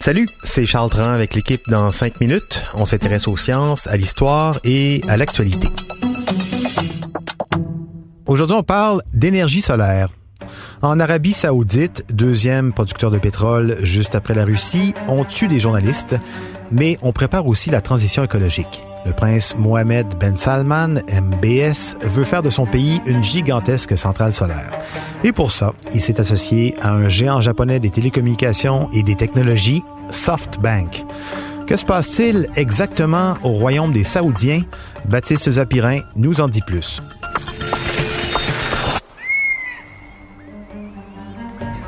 Salut, c'est Charles Tran avec l'équipe dans 5 minutes. On s'intéresse aux sciences, à l'histoire et à l'actualité. Aujourd'hui, on parle d'énergie solaire. En Arabie saoudite, deuxième producteur de pétrole juste après la Russie, on tue des journalistes, mais on prépare aussi la transition écologique. Le prince Mohamed Ben Salman, MBS, veut faire de son pays une gigantesque centrale solaire. Et pour ça, il s'est associé à un géant japonais des télécommunications et des technologies, SoftBank. Que se passe-t-il exactement au royaume des Saoudiens? Baptiste Zapirin nous en dit plus.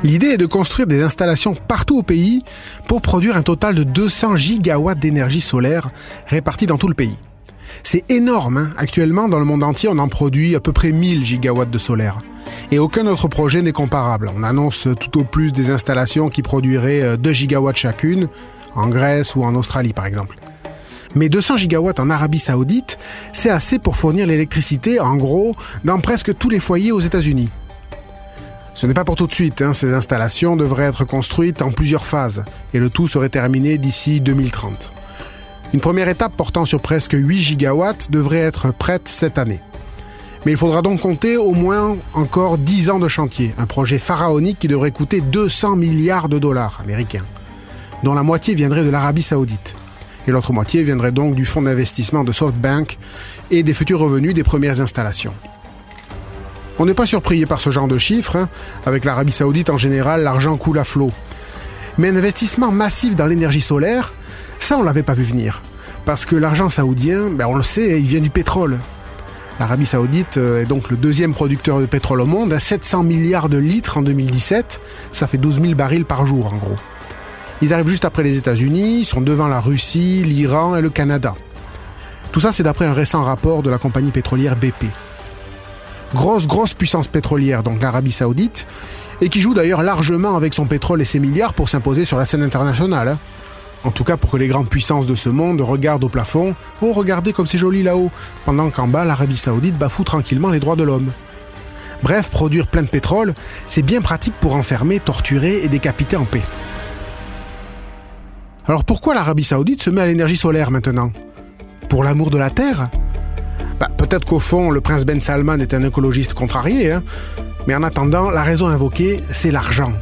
L'idée est de construire des installations partout au pays pour produire un total de 200 gigawatts d'énergie solaire répartis dans tout le pays. C'est énorme. Hein. Actuellement, dans le monde entier, on en produit à peu près 1000 gigawatts de solaire. Et aucun autre projet n'est comparable. On annonce tout au plus des installations qui produiraient 2 gigawatts chacune, en Grèce ou en Australie par exemple. Mais 200 gigawatts en Arabie Saoudite, c'est assez pour fournir l'électricité, en gros, dans presque tous les foyers aux États-Unis. Ce n'est pas pour tout de suite, hein. ces installations devraient être construites en plusieurs phases, et le tout serait terminé d'ici 2030. Une première étape portant sur presque 8 gigawatts devrait être prête cette année. Mais il faudra donc compter au moins encore 10 ans de chantier, un projet pharaonique qui devrait coûter 200 milliards de dollars américains, dont la moitié viendrait de l'Arabie saoudite. Et l'autre moitié viendrait donc du fonds d'investissement de SoftBank et des futurs revenus des premières installations. On n'est pas surpris par ce genre de chiffres. Hein. Avec l'Arabie saoudite, en général, l'argent coule à flot. Mais un investissement massif dans l'énergie solaire, ça, on l'avait pas vu venir. Parce que l'argent saoudien, ben, on le sait, il vient du pétrole. L'Arabie saoudite euh, est donc le deuxième producteur de pétrole au monde, à 700 milliards de litres en 2017. Ça fait 12 000 barils par jour, en gros. Ils arrivent juste après les États-Unis, sont devant la Russie, l'Iran et le Canada. Tout ça, c'est d'après un récent rapport de la compagnie pétrolière BP grosse, grosse puissance pétrolière, donc l'Arabie Saoudite, et qui joue d'ailleurs largement avec son pétrole et ses milliards pour s'imposer sur la scène internationale. Hein. En tout cas pour que les grandes puissances de ce monde regardent au plafond, oh regardez comme c'est joli là-haut, pendant qu'en bas l'Arabie Saoudite bafoue tranquillement les droits de l'homme. Bref, produire plein de pétrole, c'est bien pratique pour enfermer, torturer et décapiter en paix. Alors pourquoi l'Arabie Saoudite se met à l'énergie solaire maintenant? Pour l'amour de la Terre? Bah, peut-être qu'au fond, le prince Ben Salman est un écologiste contrarié, hein. mais en attendant, la raison invoquée, c'est l'argent.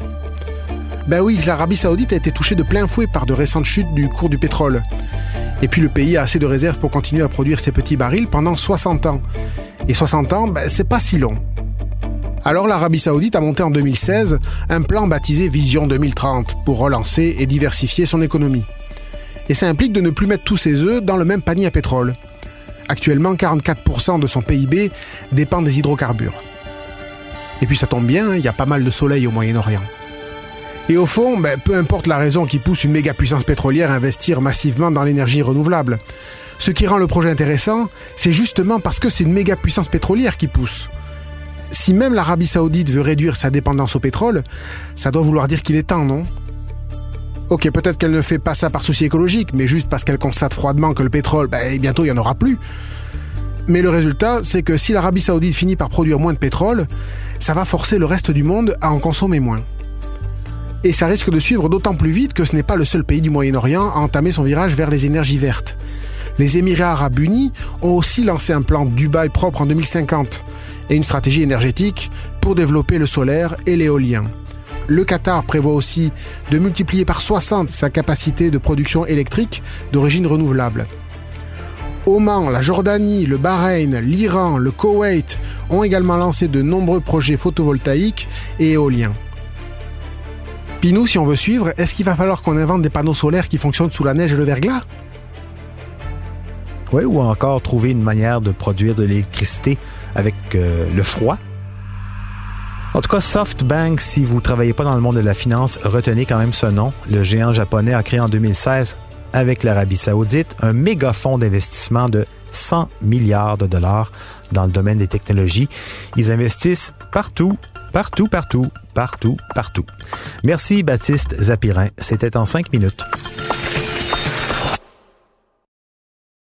Ben oui, l'Arabie Saoudite a été touchée de plein fouet par de récentes chutes du cours du pétrole. Et puis le pays a assez de réserves pour continuer à produire ses petits barils pendant 60 ans. Et 60 ans, ben, c'est pas si long. Alors l'Arabie Saoudite a monté en 2016 un plan baptisé Vision 2030 pour relancer et diversifier son économie. Et ça implique de ne plus mettre tous ses œufs dans le même panier à pétrole. Actuellement, 44% de son PIB dépend des hydrocarbures. Et puis ça tombe bien, il y a pas mal de soleil au Moyen-Orient. Et au fond, ben, peu importe la raison qui pousse une méga puissance pétrolière à investir massivement dans l'énergie renouvelable. Ce qui rend le projet intéressant, c'est justement parce que c'est une méga puissance pétrolière qui pousse. Si même l'Arabie saoudite veut réduire sa dépendance au pétrole, ça doit vouloir dire qu'il est temps, non? Ok, peut-être qu'elle ne fait pas ça par souci écologique, mais juste parce qu'elle constate froidement que le pétrole, ben, bientôt il n'y en aura plus. Mais le résultat, c'est que si l'Arabie saoudite finit par produire moins de pétrole, ça va forcer le reste du monde à en consommer moins. Et ça risque de suivre d'autant plus vite que ce n'est pas le seul pays du Moyen-Orient à entamer son virage vers les énergies vertes. Les Émirats arabes unis ont aussi lancé un plan Dubaï propre en 2050 et une stratégie énergétique pour développer le solaire et l'éolien. Le Qatar prévoit aussi de multiplier par 60 sa capacité de production électrique d'origine renouvelable. Oman, la Jordanie, le Bahreïn, l'Iran, le Koweït ont également lancé de nombreux projets photovoltaïques et éoliens. Puis nous, si on veut suivre, est-ce qu'il va falloir qu'on invente des panneaux solaires qui fonctionnent sous la neige et le verglas? Oui, ou encore trouver une manière de produire de l'électricité avec euh, le froid en tout cas, SoftBank, si vous ne travaillez pas dans le monde de la finance, retenez quand même ce nom. Le géant japonais a créé en 2016 avec l'Arabie saoudite un méga fonds d'investissement de 100 milliards de dollars dans le domaine des technologies. Ils investissent partout, partout, partout, partout, partout. Merci Baptiste Zapirin. C'était en cinq minutes.